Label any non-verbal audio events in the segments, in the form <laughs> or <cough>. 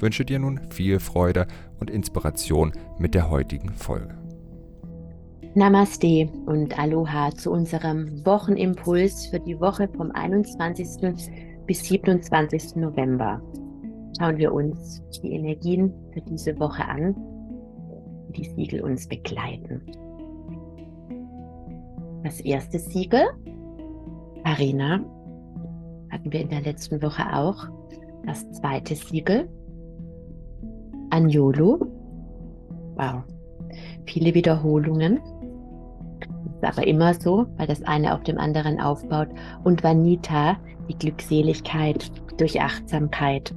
wünsche dir nun viel Freude und Inspiration mit der heutigen Folge. Namaste und Aloha zu unserem Wochenimpuls für die Woche vom 21. bis 27. November. Schauen wir uns die Energien für diese Woche an, die Siegel uns begleiten. Das erste Siegel, Arena, hatten wir in der letzten Woche auch. Das zweite Siegel. Anjolo. Wow. Viele Wiederholungen. Ist aber immer so, weil das eine auf dem anderen aufbaut. Und Vanita, die Glückseligkeit durch Achtsamkeit.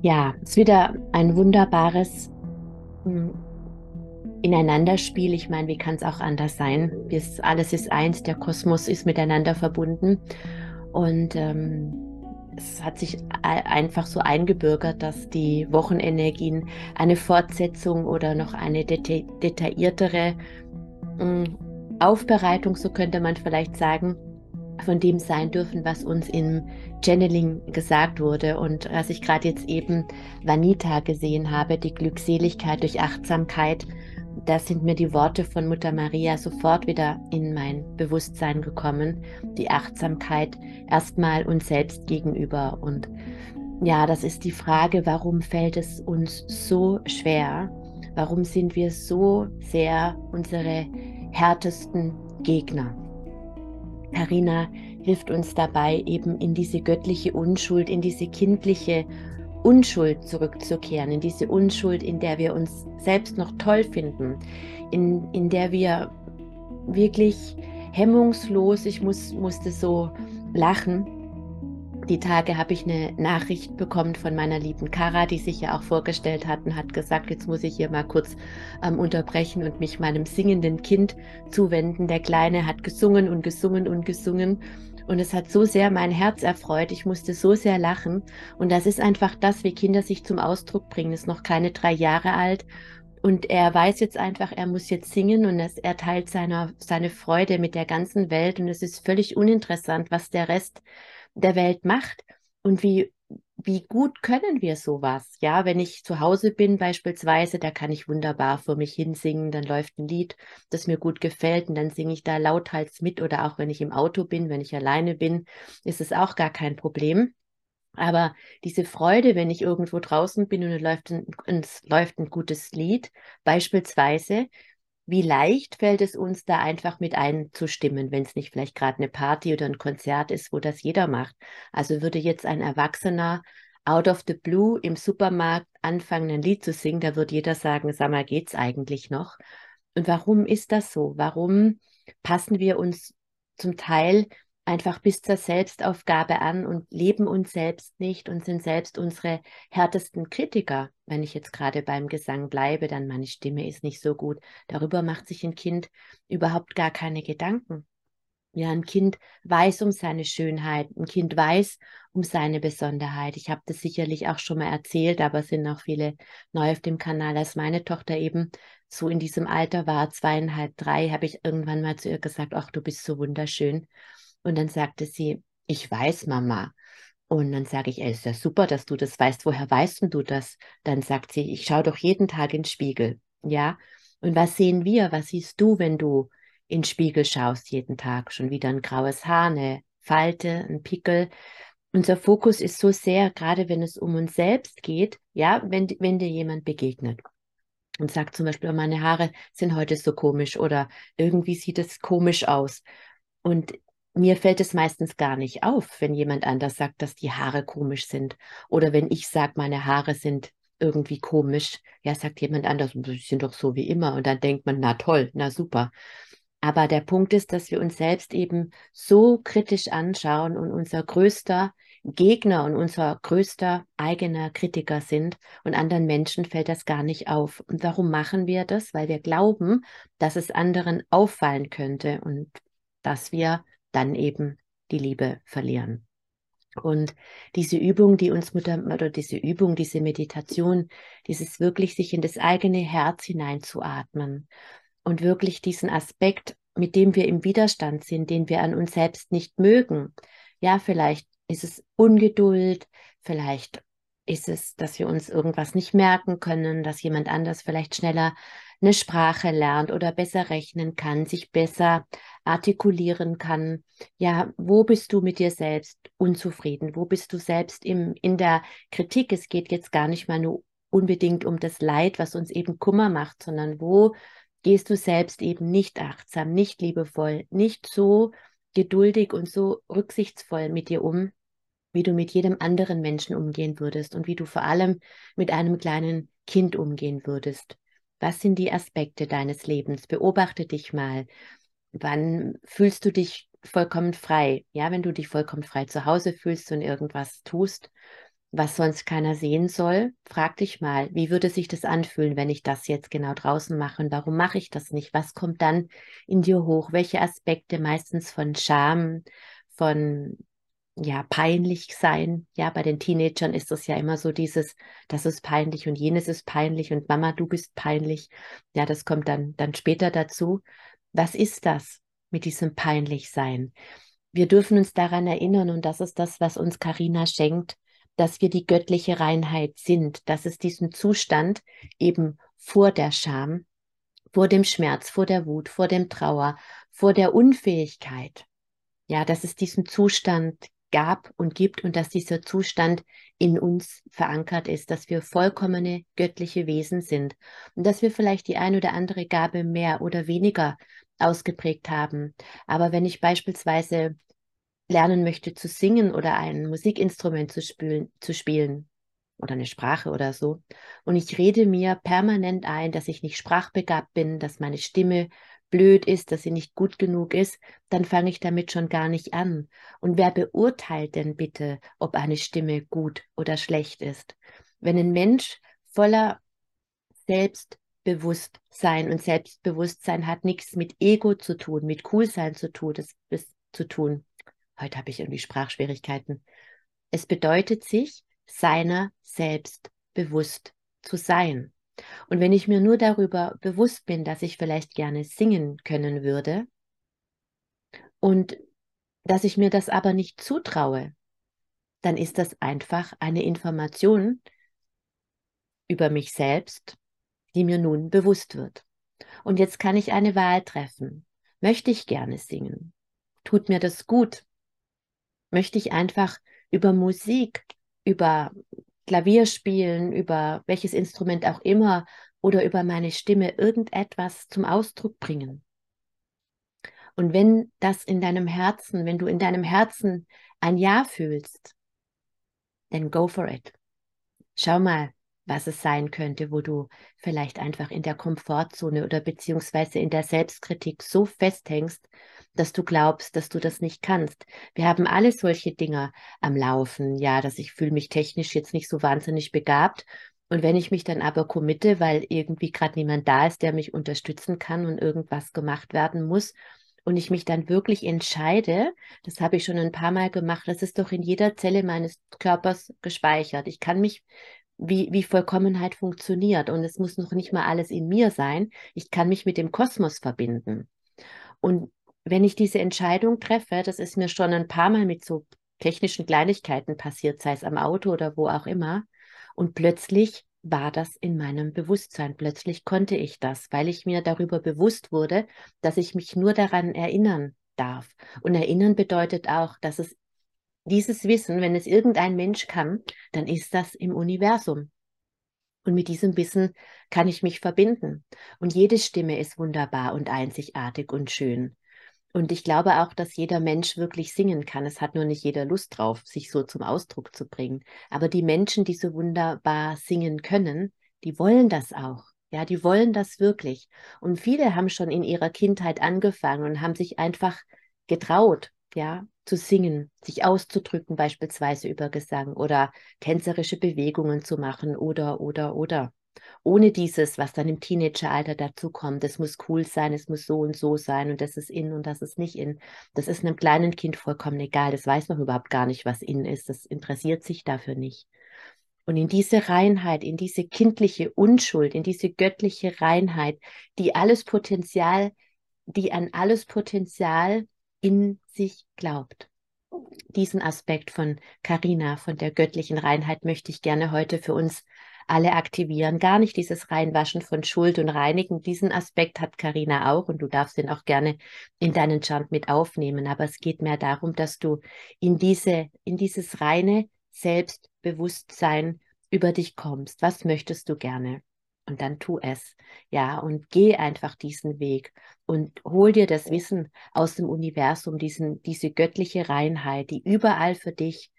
Ja, es ist wieder ein wunderbares hm, Ineinanderspiel. Ich meine, wie kann es auch anders sein? alles ist eins, der Kosmos ist miteinander verbunden. Und ähm, es hat sich einfach so eingebürgert, dass die Wochenenergien eine Fortsetzung oder noch eine deta detailliertere äh, Aufbereitung, so könnte man vielleicht sagen, von dem sein dürfen, was uns im Channeling gesagt wurde. Und was ich gerade jetzt eben Vanita gesehen habe, die Glückseligkeit durch Achtsamkeit, da sind mir die Worte von Mutter Maria sofort wieder in mein Bewusstsein gekommen. Die Achtsamkeit erstmal uns selbst gegenüber. Und ja, das ist die Frage, warum fällt es uns so schwer? Warum sind wir so sehr unsere härtesten Gegner? Karina hilft uns dabei, eben in diese göttliche Unschuld, in diese kindliche Unschuld zurückzukehren, in diese Unschuld, in der wir uns selbst noch toll finden, in, in der wir wirklich hemmungslos, ich muss, musste so lachen. Die Tage habe ich eine Nachricht bekommen von meiner lieben Kara, die sich ja auch vorgestellt hat und hat gesagt, jetzt muss ich hier mal kurz ähm, unterbrechen und mich meinem singenden Kind zuwenden. Der Kleine hat gesungen und gesungen und gesungen und es hat so sehr mein Herz erfreut. Ich musste so sehr lachen. Und das ist einfach das, wie Kinder sich zum Ausdruck bringen. Ist noch keine drei Jahre alt. Und er weiß jetzt einfach, er muss jetzt singen und es, er teilt seine, seine Freude mit der ganzen Welt. Und es ist völlig uninteressant, was der Rest der Welt macht und wie wie gut können wir sowas? Ja, wenn ich zu Hause bin beispielsweise, da kann ich wunderbar vor mich hinsingen, dann läuft ein Lied, das mir gut gefällt und dann singe ich da lauthals mit oder auch wenn ich im Auto bin, wenn ich alleine bin, ist es auch gar kein Problem. Aber diese Freude, wenn ich irgendwo draußen bin und läuft ein, es läuft ein gutes Lied, beispielsweise, wie leicht fällt es uns da einfach mit einzustimmen, wenn es nicht vielleicht gerade eine Party oder ein Konzert ist, wo das jeder macht. Also würde jetzt ein Erwachsener out of the blue im Supermarkt anfangen, ein Lied zu singen, da würde jeder sagen, sag mal, geht's eigentlich noch? Und warum ist das so? Warum passen wir uns zum Teil einfach bis zur Selbstaufgabe an und leben uns selbst nicht und sind selbst unsere härtesten Kritiker. Wenn ich jetzt gerade beim Gesang bleibe, dann meine Stimme ist nicht so gut. Darüber macht sich ein Kind überhaupt gar keine Gedanken. Ja, ein Kind weiß um seine Schönheit, ein Kind weiß um seine Besonderheit. Ich habe das sicherlich auch schon mal erzählt, aber es sind auch viele neu auf dem Kanal. Als meine Tochter eben so in diesem Alter war, zweieinhalb, drei, habe ich irgendwann mal zu ihr gesagt, ach, du bist so wunderschön. Und dann sagte sie, ich weiß, Mama. Und dann sage ich, es ist ja super, dass du das weißt. Woher weißt du das? Dann sagt sie, ich schaue doch jeden Tag in den Spiegel. Ja. Und was sehen wir? Was siehst du, wenn du in den Spiegel schaust jeden Tag? Schon wieder ein graues Haar, eine Falte, ein Pickel. Unser Fokus ist so sehr, gerade wenn es um uns selbst geht, ja, wenn, wenn dir jemand begegnet und sagt zum Beispiel, oh, meine Haare sind heute so komisch oder irgendwie sieht es komisch aus. Und mir fällt es meistens gar nicht auf, wenn jemand anders sagt, dass die Haare komisch sind. Oder wenn ich sage, meine Haare sind irgendwie komisch. Ja, sagt jemand anders, die sind doch so wie immer. Und dann denkt man, na toll, na super. Aber der Punkt ist, dass wir uns selbst eben so kritisch anschauen und unser größter Gegner und unser größter eigener Kritiker sind und anderen Menschen fällt das gar nicht auf. Und warum machen wir das? Weil wir glauben, dass es anderen auffallen könnte und dass wir dann eben die Liebe verlieren. Und diese Übung, die uns Mutter, oder diese Übung, diese Meditation, dieses wirklich sich in das eigene Herz hineinzuatmen und wirklich diesen Aspekt, mit dem wir im Widerstand sind, den wir an uns selbst nicht mögen. Ja, vielleicht ist es Ungeduld, vielleicht ist es, dass wir uns irgendwas nicht merken können, dass jemand anders vielleicht schneller eine Sprache lernt oder besser rechnen kann, sich besser artikulieren kann. Ja, wo bist du mit dir selbst unzufrieden? Wo bist du selbst im, in der Kritik? Es geht jetzt gar nicht mal nur unbedingt um das Leid, was uns eben Kummer macht, sondern wo gehst du selbst eben nicht achtsam, nicht liebevoll, nicht so geduldig und so rücksichtsvoll mit dir um, wie du mit jedem anderen Menschen umgehen würdest und wie du vor allem mit einem kleinen Kind umgehen würdest. Was sind die Aspekte deines Lebens? Beobachte dich mal. Wann fühlst du dich vollkommen frei? Ja, wenn du dich vollkommen frei zu Hause fühlst und irgendwas tust, was sonst keiner sehen soll, frag dich mal, wie würde sich das anfühlen, wenn ich das jetzt genau draußen mache und warum mache ich das nicht? Was kommt dann in dir hoch? Welche Aspekte meistens von Scham, von ja, peinlich sein. Ja, bei den Teenagern ist das ja immer so dieses, das ist peinlich und jenes ist peinlich und Mama, du bist peinlich. Ja, das kommt dann, dann später dazu. Was ist das mit diesem peinlich sein? Wir dürfen uns daran erinnern und das ist das, was uns Karina schenkt, dass wir die göttliche Reinheit sind, dass es diesen Zustand eben vor der Scham, vor dem Schmerz, vor der Wut, vor dem Trauer, vor der Unfähigkeit, ja, dass es diesen Zustand gab und gibt und dass dieser Zustand in uns verankert ist, dass wir vollkommene göttliche Wesen sind. Und dass wir vielleicht die ein oder andere Gabe mehr oder weniger ausgeprägt haben. Aber wenn ich beispielsweise lernen möchte zu singen oder ein Musikinstrument zu spielen, zu spielen oder eine Sprache oder so, und ich rede mir permanent ein, dass ich nicht sprachbegabt bin, dass meine Stimme blöd ist, dass sie nicht gut genug ist, dann fange ich damit schon gar nicht an. Und wer beurteilt denn bitte, ob eine Stimme gut oder schlecht ist? Wenn ein Mensch voller Selbstbewusstsein und Selbstbewusstsein hat nichts mit Ego zu tun, mit Coolsein zu tun, das ist zu tun. Heute habe ich irgendwie Sprachschwierigkeiten. Es bedeutet sich, seiner selbst bewusst zu sein. Und wenn ich mir nur darüber bewusst bin, dass ich vielleicht gerne singen können würde und dass ich mir das aber nicht zutraue, dann ist das einfach eine Information über mich selbst, die mir nun bewusst wird. Und jetzt kann ich eine Wahl treffen. Möchte ich gerne singen? Tut mir das gut? Möchte ich einfach über Musik, über Klavier spielen, über welches Instrument auch immer oder über meine Stimme irgendetwas zum Ausdruck bringen. Und wenn das in deinem Herzen, wenn du in deinem Herzen ein Ja fühlst, then go for it. Schau mal, was es sein könnte, wo du vielleicht einfach in der Komfortzone oder beziehungsweise in der Selbstkritik so festhängst, dass du glaubst, dass du das nicht kannst. Wir haben alle solche Dinge am Laufen. Ja, dass ich fühle mich technisch jetzt nicht so wahnsinnig begabt. Und wenn ich mich dann aber committe, weil irgendwie gerade niemand da ist, der mich unterstützen kann und irgendwas gemacht werden muss, und ich mich dann wirklich entscheide, das habe ich schon ein paar Mal gemacht, das ist doch in jeder Zelle meines Körpers gespeichert. Ich kann mich, wie, wie Vollkommenheit funktioniert und es muss noch nicht mal alles in mir sein. Ich kann mich mit dem Kosmos verbinden. Und wenn ich diese Entscheidung treffe, das ist mir schon ein paar Mal mit so technischen Kleinigkeiten passiert, sei es am Auto oder wo auch immer, und plötzlich war das in meinem Bewusstsein. Plötzlich konnte ich das, weil ich mir darüber bewusst wurde, dass ich mich nur daran erinnern darf. Und erinnern bedeutet auch, dass es dieses Wissen, wenn es irgendein Mensch kann, dann ist das im Universum. Und mit diesem Wissen kann ich mich verbinden. Und jede Stimme ist wunderbar und einzigartig und schön. Und ich glaube auch, dass jeder Mensch wirklich singen kann. Es hat nur nicht jeder Lust drauf, sich so zum Ausdruck zu bringen. Aber die Menschen, die so wunderbar singen können, die wollen das auch. Ja, die wollen das wirklich. Und viele haben schon in ihrer Kindheit angefangen und haben sich einfach getraut ja, zu singen, sich auszudrücken, beispielsweise über Gesang oder tänzerische Bewegungen zu machen oder, oder, oder. Ohne dieses, was dann im Teenageralter dazu kommt, es muss cool sein, es muss so und so sein und das ist in und das ist nicht in. Das ist einem kleinen Kind vollkommen egal. Das weiß noch überhaupt gar nicht, was in ist. Das interessiert sich dafür nicht. Und in diese Reinheit, in diese kindliche Unschuld, in diese göttliche Reinheit, die alles Potenzial, die an alles Potenzial in sich glaubt. Diesen Aspekt von Karina, von der göttlichen Reinheit möchte ich gerne heute für uns alle aktivieren. Gar nicht dieses Reinwaschen von Schuld und Reinigen. Diesen Aspekt hat Karina auch und du darfst den auch gerne in deinen Chant mit aufnehmen. Aber es geht mehr darum, dass du in diese, in dieses reine Selbstbewusstsein über dich kommst. Was möchtest du gerne? Und dann tu es. Ja, und geh einfach diesen Weg und hol dir das Wissen aus dem Universum, diesen, diese göttliche Reinheit, die überall für dich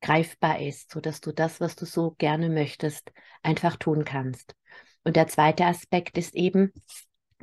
greifbar ist, so dass du das, was du so gerne möchtest, einfach tun kannst. Und der zweite Aspekt ist eben,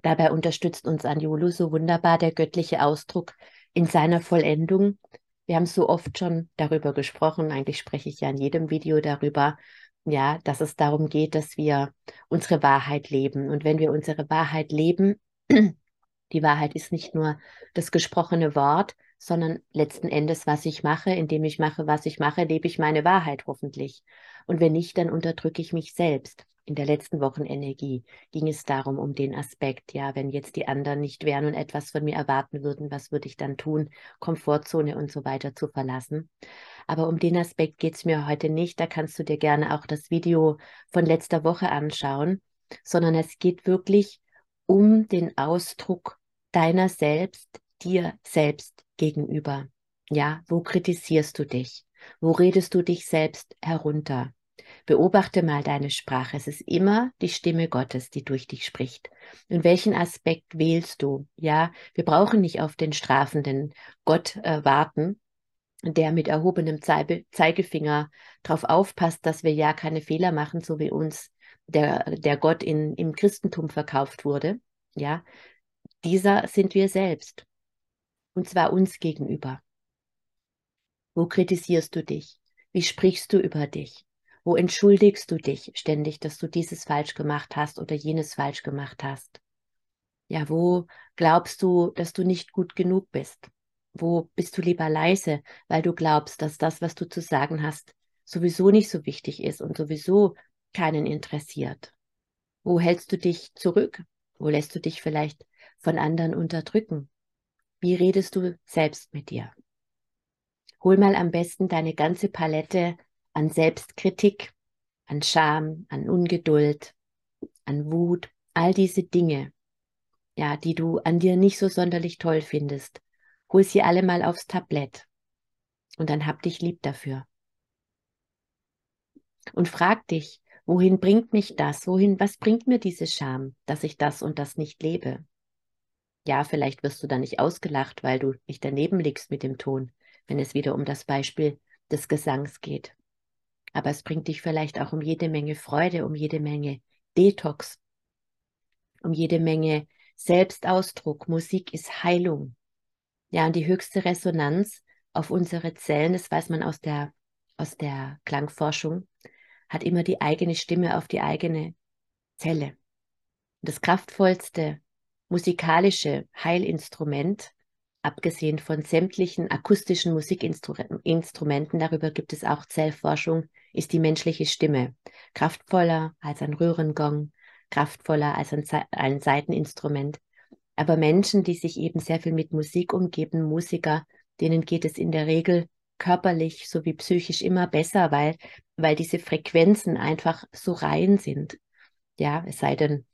dabei unterstützt uns Anjulu so wunderbar der göttliche Ausdruck in seiner Vollendung. Wir haben so oft schon darüber gesprochen, eigentlich spreche ich ja in jedem Video darüber, ja, dass es darum geht, dass wir unsere Wahrheit leben. Und wenn wir unsere Wahrheit leben, <clears throat> die Wahrheit ist nicht nur das gesprochene Wort, sondern letzten Endes, was ich mache, indem ich mache, was ich mache, lebe ich meine Wahrheit hoffentlich. Und wenn nicht, dann unterdrücke ich mich selbst. In der letzten Wochenenergie ging es darum, um den Aspekt, ja, wenn jetzt die anderen nicht wären und etwas von mir erwarten würden, was würde ich dann tun, Komfortzone und so weiter zu verlassen. Aber um den Aspekt geht es mir heute nicht. Da kannst du dir gerne auch das Video von letzter Woche anschauen, sondern es geht wirklich um den Ausdruck deiner selbst, dir selbst gegenüber? Ja, wo kritisierst du dich? Wo redest du dich selbst herunter? Beobachte mal deine Sprache. Es ist immer die Stimme Gottes, die durch dich spricht. Und welchen Aspekt wählst du? Ja, wir brauchen nicht auf den strafenden Gott äh, warten, der mit erhobenem Zeigefinger darauf aufpasst, dass wir ja keine Fehler machen, so wie uns der, der Gott in, im Christentum verkauft wurde. Ja, dieser sind wir selbst und zwar uns gegenüber. Wo kritisierst du dich? Wie sprichst du über dich? Wo entschuldigst du dich ständig, dass du dieses falsch gemacht hast oder jenes falsch gemacht hast? Ja, wo glaubst du, dass du nicht gut genug bist? Wo bist du lieber leise, weil du glaubst, dass das, was du zu sagen hast, sowieso nicht so wichtig ist und sowieso keinen interessiert? Wo hältst du dich zurück? Wo lässt du dich vielleicht von anderen unterdrücken? Wie redest du selbst mit dir? Hol mal am besten deine ganze Palette an Selbstkritik, an Scham, an Ungeduld, an Wut, all diese Dinge, ja, die du an dir nicht so sonderlich toll findest. Hol sie alle mal aufs Tablett und dann hab dich lieb dafür. Und frag dich, wohin bringt mich das? Wohin, was bringt mir diese Scham, dass ich das und das nicht lebe? Ja, vielleicht wirst du dann nicht ausgelacht, weil du nicht daneben liegst mit dem Ton, wenn es wieder um das Beispiel des Gesangs geht. Aber es bringt dich vielleicht auch um jede Menge Freude, um jede Menge Detox, um jede Menge Selbstausdruck. Musik ist Heilung. Ja, und die höchste Resonanz auf unsere Zellen, das weiß man aus der, aus der Klangforschung, hat immer die eigene Stimme auf die eigene Zelle. Das kraftvollste musikalische Heilinstrument, abgesehen von sämtlichen akustischen Musikinstrumenten, darüber gibt es auch Zellforschung, ist die menschliche Stimme. Kraftvoller als ein Röhrengong, kraftvoller als ein, ein Saiteninstrument. Aber Menschen, die sich eben sehr viel mit Musik umgeben, Musiker, denen geht es in der Regel körperlich sowie psychisch immer besser, weil, weil diese Frequenzen einfach so rein sind. Ja, es sei denn,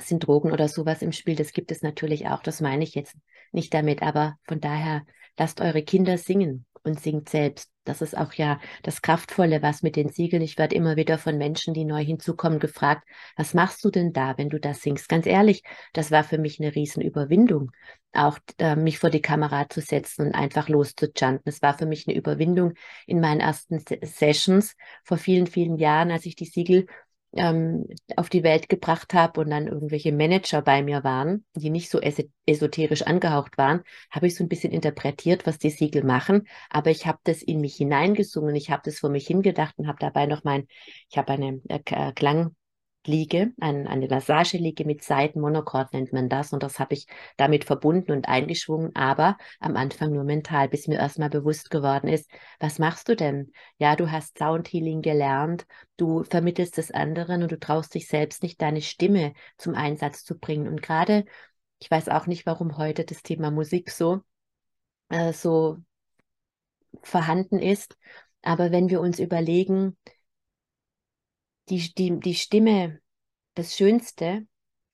sind Drogen oder sowas im Spiel. Das gibt es natürlich auch. Das meine ich jetzt nicht damit. Aber von daher lasst eure Kinder singen und singt selbst. Das ist auch ja das Kraftvolle, was mit den Siegeln. Ich werde immer wieder von Menschen, die neu hinzukommen, gefragt, was machst du denn da, wenn du das singst? Ganz ehrlich, das war für mich eine Riesenüberwindung, auch äh, mich vor die Kamera zu setzen und einfach loszuchanten. Es war für mich eine Überwindung in meinen ersten Sessions vor vielen, vielen Jahren, als ich die Siegel ähm, auf die Welt gebracht habe und dann irgendwelche Manager bei mir waren, die nicht so es esoterisch angehaucht waren, habe ich so ein bisschen interpretiert, was die Siegel machen. Aber ich habe das in mich hineingesungen, ich habe das vor mich hingedacht und habe dabei noch mein, ich habe eine äh, äh Klang liege, ein, eine liege mit Seitenmonokord nennt man das. Und das habe ich damit verbunden und eingeschwungen, aber am Anfang nur mental, bis mir erstmal bewusst geworden ist, was machst du denn? Ja, du hast Soundhealing gelernt, du vermittelst es anderen und du traust dich selbst nicht, deine Stimme zum Einsatz zu bringen. Und gerade, ich weiß auch nicht, warum heute das Thema Musik so, äh, so vorhanden ist. Aber wenn wir uns überlegen, die, die, die Stimme, das Schönste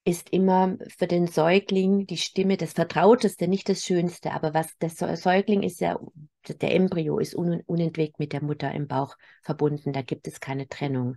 ist immer für den Säugling die Stimme, das Vertrauteste, nicht das Schönste. Aber was der Säugling ist ja, der Embryo ist un, unentwegt mit der Mutter im Bauch verbunden. Da gibt es keine Trennung.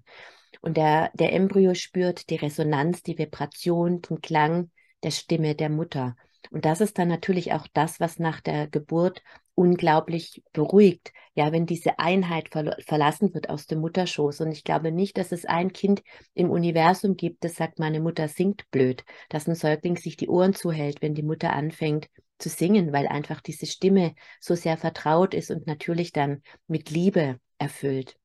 Und der, der Embryo spürt die Resonanz, die Vibration, den Klang der Stimme der Mutter. Und das ist dann natürlich auch das, was nach der Geburt unglaublich beruhigt, ja, wenn diese Einheit ver verlassen wird aus dem Mutterschoß. Und ich glaube nicht, dass es ein Kind im Universum gibt, das sagt, meine Mutter singt blöd, dass ein Säugling sich die Ohren zuhält, wenn die Mutter anfängt zu singen, weil einfach diese Stimme so sehr vertraut ist und natürlich dann mit Liebe erfüllt.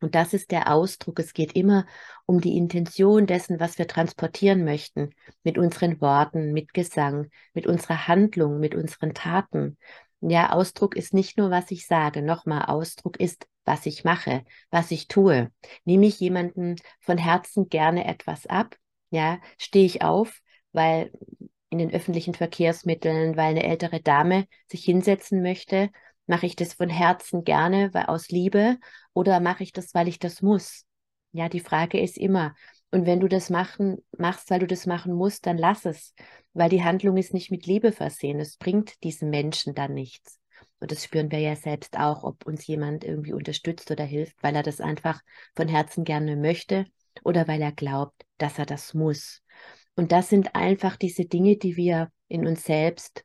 Und das ist der Ausdruck. Es geht immer um die Intention dessen, was wir transportieren möchten, mit unseren Worten, mit Gesang, mit unserer Handlung, mit unseren Taten. Ja, Ausdruck ist nicht nur, was ich sage. Nochmal, Ausdruck ist, was ich mache, was ich tue. Nehme ich jemanden von Herzen gerne etwas ab? Ja, stehe ich auf, weil in den öffentlichen Verkehrsmitteln, weil eine ältere Dame sich hinsetzen möchte Mache ich das von Herzen gerne, weil aus Liebe, oder mache ich das, weil ich das muss? Ja, die Frage ist immer. Und wenn du das machen, machst, weil du das machen musst, dann lass es, weil die Handlung ist nicht mit Liebe versehen. Es bringt diesen Menschen dann nichts. Und das spüren wir ja selbst auch, ob uns jemand irgendwie unterstützt oder hilft, weil er das einfach von Herzen gerne möchte oder weil er glaubt, dass er das muss. Und das sind einfach diese Dinge, die wir in uns selbst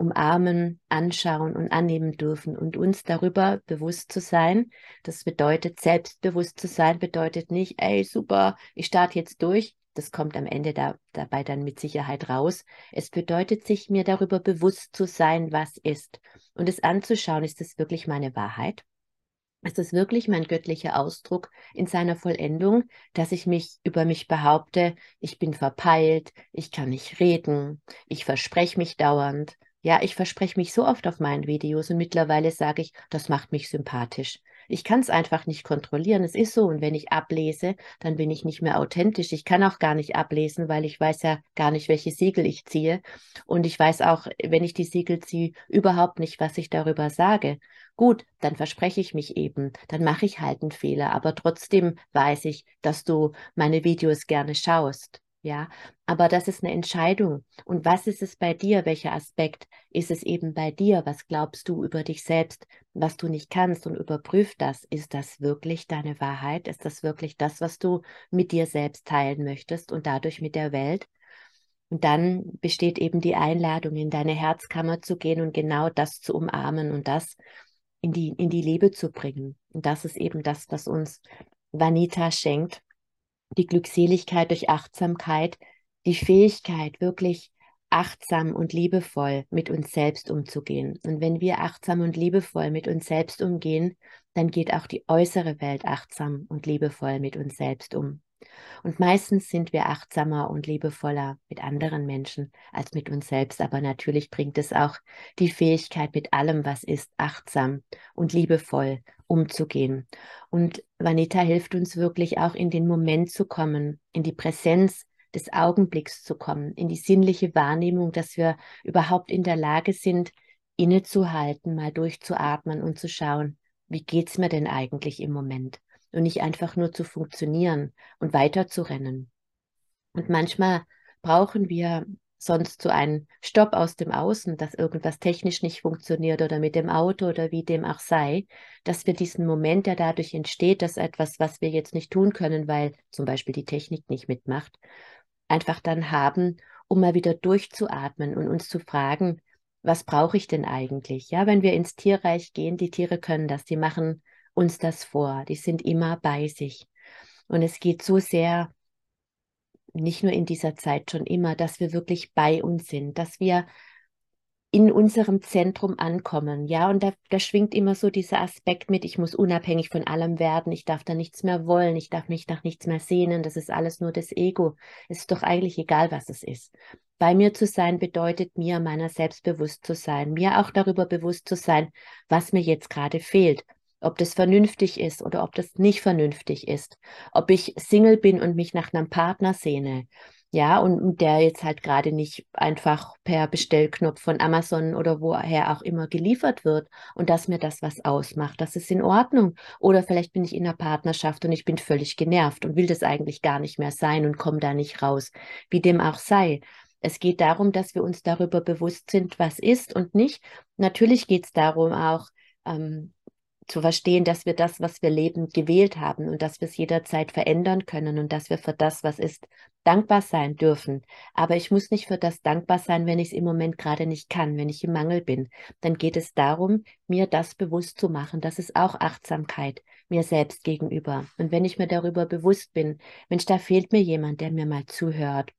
umarmen, anschauen und annehmen dürfen und uns darüber bewusst zu sein. Das bedeutet, selbstbewusst zu sein, bedeutet nicht, ey, super, ich starte jetzt durch. Das kommt am Ende da, dabei dann mit Sicherheit raus. Es bedeutet, sich mir darüber bewusst zu sein, was ist. Und es anzuschauen, ist das wirklich meine Wahrheit? Ist das wirklich mein göttlicher Ausdruck in seiner Vollendung, dass ich mich über mich behaupte, ich bin verpeilt, ich kann nicht reden, ich verspreche mich dauernd, ja, ich verspreche mich so oft auf meinen Videos und mittlerweile sage ich, das macht mich sympathisch. Ich kann es einfach nicht kontrollieren. Es ist so. Und wenn ich ablese, dann bin ich nicht mehr authentisch. Ich kann auch gar nicht ablesen, weil ich weiß ja gar nicht, welche Siegel ich ziehe. Und ich weiß auch, wenn ich die Siegel ziehe, überhaupt nicht, was ich darüber sage. Gut, dann verspreche ich mich eben. Dann mache ich halt einen Fehler. Aber trotzdem weiß ich, dass du meine Videos gerne schaust. Ja, aber das ist eine Entscheidung. Und was ist es bei dir? Welcher Aspekt ist es eben bei dir? Was glaubst du über dich selbst, was du nicht kannst? Und überprüf das. Ist das wirklich deine Wahrheit? Ist das wirklich das, was du mit dir selbst teilen möchtest und dadurch mit der Welt? Und dann besteht eben die Einladung, in deine Herzkammer zu gehen und genau das zu umarmen und das in die, in die Liebe zu bringen. Und das ist eben das, was uns Vanita schenkt die Glückseligkeit durch Achtsamkeit, die Fähigkeit, wirklich achtsam und liebevoll mit uns selbst umzugehen. Und wenn wir achtsam und liebevoll mit uns selbst umgehen, dann geht auch die äußere Welt achtsam und liebevoll mit uns selbst um. Und meistens sind wir achtsamer und liebevoller mit anderen Menschen als mit uns selbst. Aber natürlich bringt es auch die Fähigkeit, mit allem, was ist, achtsam und liebevoll umzugehen. Und Vanita hilft uns wirklich auch in den Moment zu kommen, in die Präsenz des Augenblicks zu kommen, in die sinnliche Wahrnehmung, dass wir überhaupt in der Lage sind, innezuhalten, mal durchzuatmen und zu schauen, wie geht's mir denn eigentlich im Moment? Und nicht einfach nur zu funktionieren und weiterzurennen. Und manchmal brauchen wir sonst so einen Stopp aus dem Außen, dass irgendwas technisch nicht funktioniert oder mit dem Auto oder wie dem auch sei, dass wir diesen Moment, der dadurch entsteht, dass etwas, was wir jetzt nicht tun können, weil zum Beispiel die Technik nicht mitmacht, einfach dann haben, um mal wieder durchzuatmen und uns zu fragen, was brauche ich denn eigentlich? Ja, wenn wir ins Tierreich gehen, die Tiere können das, die machen uns das vor. Die sind immer bei sich. Und es geht so sehr, nicht nur in dieser Zeit, schon immer, dass wir wirklich bei uns sind, dass wir in unserem Zentrum ankommen. Ja, und da, da schwingt immer so dieser Aspekt mit, ich muss unabhängig von allem werden, ich darf da nichts mehr wollen, ich darf mich nach nichts mehr sehnen, das ist alles nur das Ego. Es ist doch eigentlich egal, was es ist. Bei mir zu sein bedeutet mir, meiner selbst bewusst zu sein, mir auch darüber bewusst zu sein, was mir jetzt gerade fehlt. Ob das vernünftig ist oder ob das nicht vernünftig ist. Ob ich Single bin und mich nach einem Partner sehne ja, und, der jetzt halt gerade nicht einfach per Bestellknopf von Amazon oder woher auch immer geliefert wird und dass mir das was ausmacht, das ist in Ordnung. Oder vielleicht bin ich in einer Partnerschaft und ich bin völlig genervt und will das eigentlich gar nicht mehr sein und komme da nicht raus, wie dem auch sei. Es geht darum, dass wir uns darüber bewusst sind, was ist und nicht. Natürlich geht es darum auch, ähm, zu verstehen, dass wir das, was wir leben, gewählt haben und dass wir es jederzeit verändern können und dass wir für das, was ist, dankbar sein dürfen. Aber ich muss nicht für das dankbar sein, wenn ich es im Moment gerade nicht kann, wenn ich im Mangel bin. Dann geht es darum, mir das bewusst zu machen. Das ist auch Achtsamkeit mir selbst gegenüber. Und wenn ich mir darüber bewusst bin, Mensch, da fehlt mir jemand, der mir mal zuhört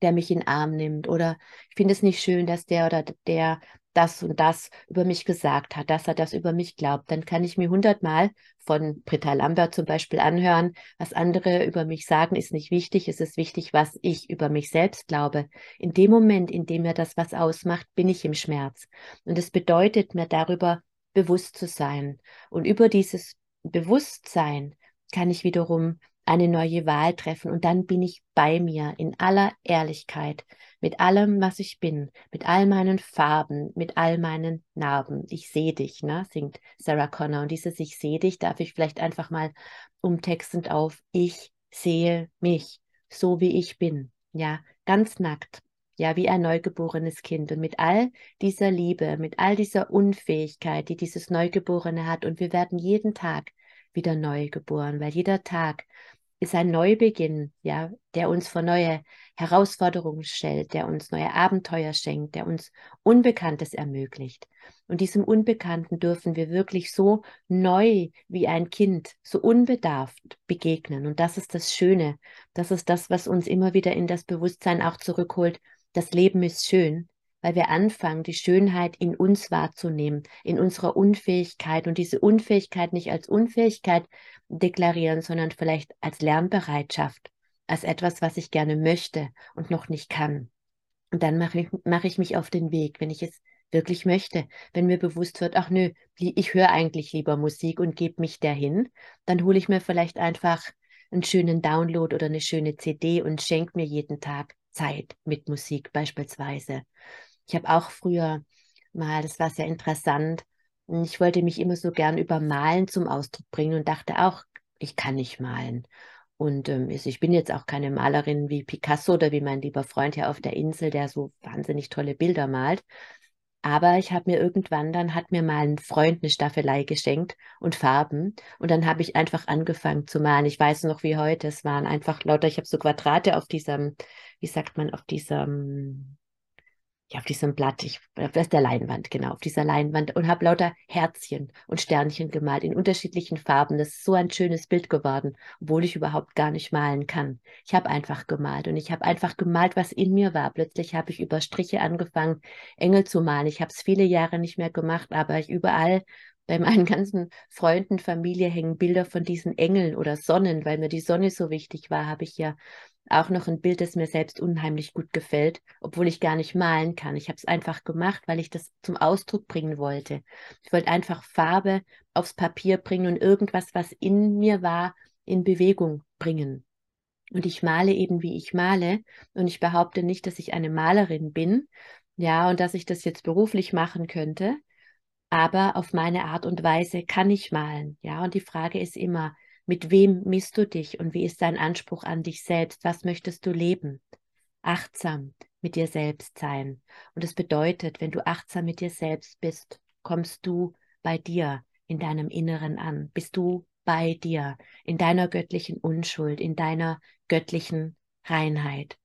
der mich in den Arm nimmt oder ich finde es nicht schön, dass der oder der das und das über mich gesagt hat, dass er das über mich glaubt, dann kann ich mir hundertmal von Britta Lambert zum Beispiel anhören, was andere über mich sagen, ist nicht wichtig. Es ist wichtig, was ich über mich selbst glaube. In dem Moment, in dem mir das was ausmacht, bin ich im Schmerz. Und es bedeutet mir darüber bewusst zu sein. Und über dieses Bewusstsein kann ich wiederum eine neue Wahl treffen und dann bin ich bei mir in aller Ehrlichkeit, mit allem, was ich bin, mit all meinen Farben, mit all meinen Narben. Ich sehe dich, ne? singt Sarah Connor. Und dieses Ich sehe dich darf ich vielleicht einfach mal umtextend auf Ich sehe mich, so wie ich bin. Ja, ganz nackt. Ja, wie ein neugeborenes Kind. Und mit all dieser Liebe, mit all dieser Unfähigkeit, die dieses Neugeborene hat. Und wir werden jeden Tag wieder neu geboren, weil jeder Tag ist ein Neubeginn, ja, der uns vor neue Herausforderungen stellt, der uns neue Abenteuer schenkt, der uns Unbekanntes ermöglicht. Und diesem Unbekannten dürfen wir wirklich so neu wie ein Kind, so unbedarft begegnen. Und das ist das Schöne. Das ist das, was uns immer wieder in das Bewusstsein auch zurückholt. Das Leben ist schön weil wir anfangen, die Schönheit in uns wahrzunehmen, in unserer Unfähigkeit und diese Unfähigkeit nicht als Unfähigkeit deklarieren, sondern vielleicht als Lernbereitschaft, als etwas, was ich gerne möchte und noch nicht kann. Und dann mache ich, mache ich mich auf den Weg, wenn ich es wirklich möchte. Wenn mir bewusst wird, ach nö, ich höre eigentlich lieber Musik und gebe mich dahin, dann hole ich mir vielleicht einfach einen schönen Download oder eine schöne CD und schenke mir jeden Tag Zeit mit Musik beispielsweise. Ich habe auch früher mal, das war sehr interessant, ich wollte mich immer so gern über Malen zum Ausdruck bringen und dachte auch, ich kann nicht malen. Und ähm, ich bin jetzt auch keine Malerin wie Picasso oder wie mein lieber Freund hier auf der Insel, der so wahnsinnig tolle Bilder malt. Aber ich habe mir irgendwann, dann hat mir mal ein Freund eine Staffelei geschenkt und Farben. Und dann habe ich einfach angefangen zu malen. Ich weiß noch wie heute, es waren einfach lauter, ich habe so Quadrate auf diesem, wie sagt man, auf diesem ja, auf diesem Blatt, ich, auf der Leinwand, genau, auf dieser Leinwand und habe lauter Herzchen und Sternchen gemalt in unterschiedlichen Farben. Das ist so ein schönes Bild geworden, obwohl ich überhaupt gar nicht malen kann. Ich habe einfach gemalt und ich habe einfach gemalt, was in mir war. Plötzlich habe ich über Striche angefangen, Engel zu malen. Ich habe es viele Jahre nicht mehr gemacht, aber ich überall bei meinen <laughs> ganzen Freunden, Familie hängen Bilder von diesen Engeln oder Sonnen, weil mir die Sonne so wichtig war, habe ich ja auch noch ein Bild, das mir selbst unheimlich gut gefällt, obwohl ich gar nicht malen kann. Ich habe es einfach gemacht, weil ich das zum Ausdruck bringen wollte. Ich wollte einfach Farbe aufs Papier bringen und irgendwas, was in mir war, in Bewegung bringen. Und ich male eben, wie ich male. Und ich behaupte nicht, dass ich eine Malerin bin, ja, und dass ich das jetzt beruflich machen könnte. Aber auf meine Art und Weise kann ich malen, ja. Und die Frage ist immer, mit wem misst du dich und wie ist dein Anspruch an dich selbst? Was möchtest du leben? Achtsam mit dir selbst sein. Und es bedeutet, wenn du achtsam mit dir selbst bist, kommst du bei dir in deinem Inneren an. Bist du bei dir, in deiner göttlichen Unschuld, in deiner göttlichen Reinheit.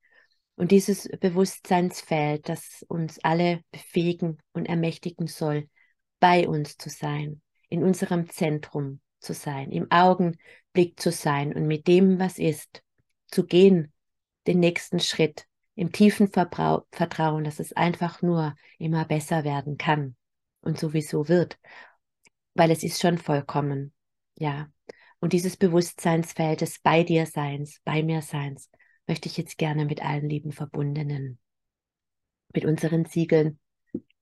Und dieses Bewusstseinsfeld, das uns alle befähigen und ermächtigen soll, bei uns zu sein, in unserem Zentrum, zu sein, im Augenblick zu sein und mit dem, was ist, zu gehen, den nächsten Schritt, im tiefen Verbrau Vertrauen, dass es einfach nur immer besser werden kann und sowieso wird, weil es ist schon vollkommen, ja. Und dieses Bewusstseinsfeld des Bei dir Seins, bei mir Seins, möchte ich jetzt gerne mit allen lieben Verbundenen, mit unseren Siegeln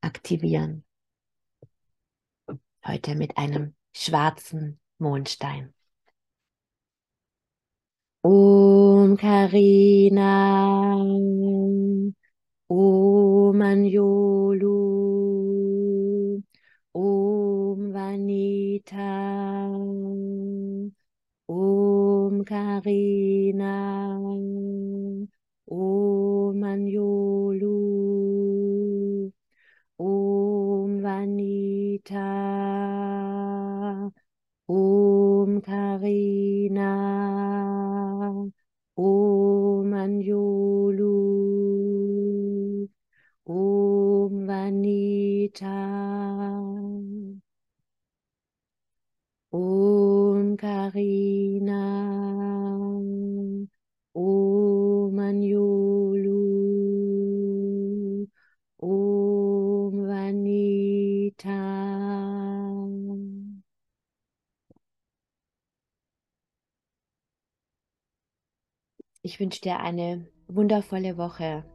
aktivieren. Heute mit einem schwarzen Mondstein. Om Karina, Om Anjolu, Om Vanita, Om Karina, Om Anjolu, Om Vanita, Karina, Om Anjulu, Om Vanita, Ich wünsche dir eine wundervolle Woche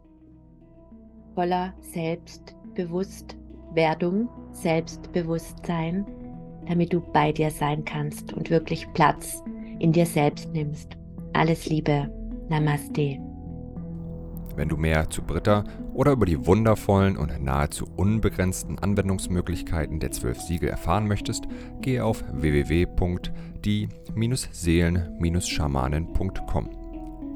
voller Selbstbewusstwerdung, Selbstbewusstsein, damit du bei dir sein kannst und wirklich Platz in dir selbst nimmst. Alles Liebe. Namaste. Wenn du mehr zu Britta oder über die wundervollen und nahezu unbegrenzten Anwendungsmöglichkeiten der zwölf Siegel erfahren möchtest, gehe auf www.die-seelen-schamanen.com.